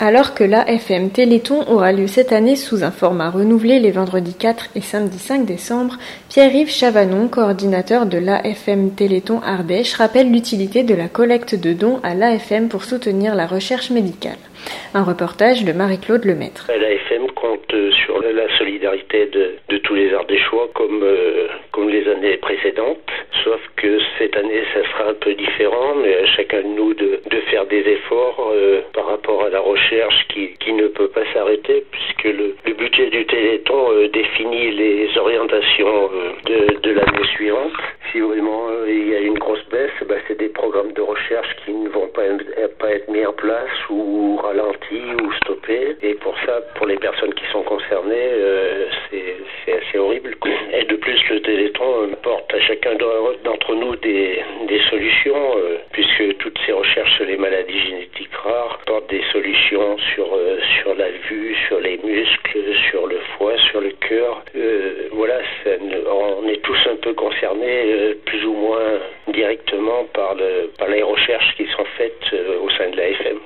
Alors que l'AFM Téléthon aura lieu cette année sous un format renouvelé les vendredis 4 et samedi 5 décembre, Pierre-Yves Chavanon, coordinateur de l'AFM Téléthon Ardèche, rappelle l'utilité de la collecte de dons à l'AFM pour soutenir la recherche médicale. Un reportage de Marie-Claude Lemaître. L'AFM compte sur la solidarité de, de tous les Ardéchois comme, euh, comme les années précédentes, sauf que cette année ça sera un peu différent, mais à chacun de nous de, faire des efforts euh, par rapport à la recherche qui, ne peut pas s'arrêter puisque le, budget du Téléthon euh, définit les orientations de, de l'année suivante. Si vraiment il y a une grosse baisse, bah, c'est des programmes de recherche qui ne vont pas, être mis en place ou ralentis ou stoppés. Et pour ça, pour les personnes qui sont concernées, euh, c'est assez horrible. Et de plus, le Téléthon apporte à chacun d'entre nous des, solutions, euh, puisque toutes ces recherches sur les maladies génétiques rares apportent des solutions sur, euh, sur la vue, sur les muscles, sur le foie, sur le cœur. Euh, voilà, on est tous un peu concernés, euh, plus ou moins directement, par, le, par les recherches qui sont faites euh, au sein de l'AFM.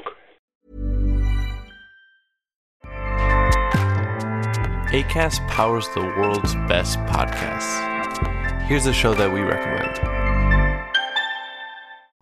ACAST powers the world's best podcasts. Here's a show that we recommend.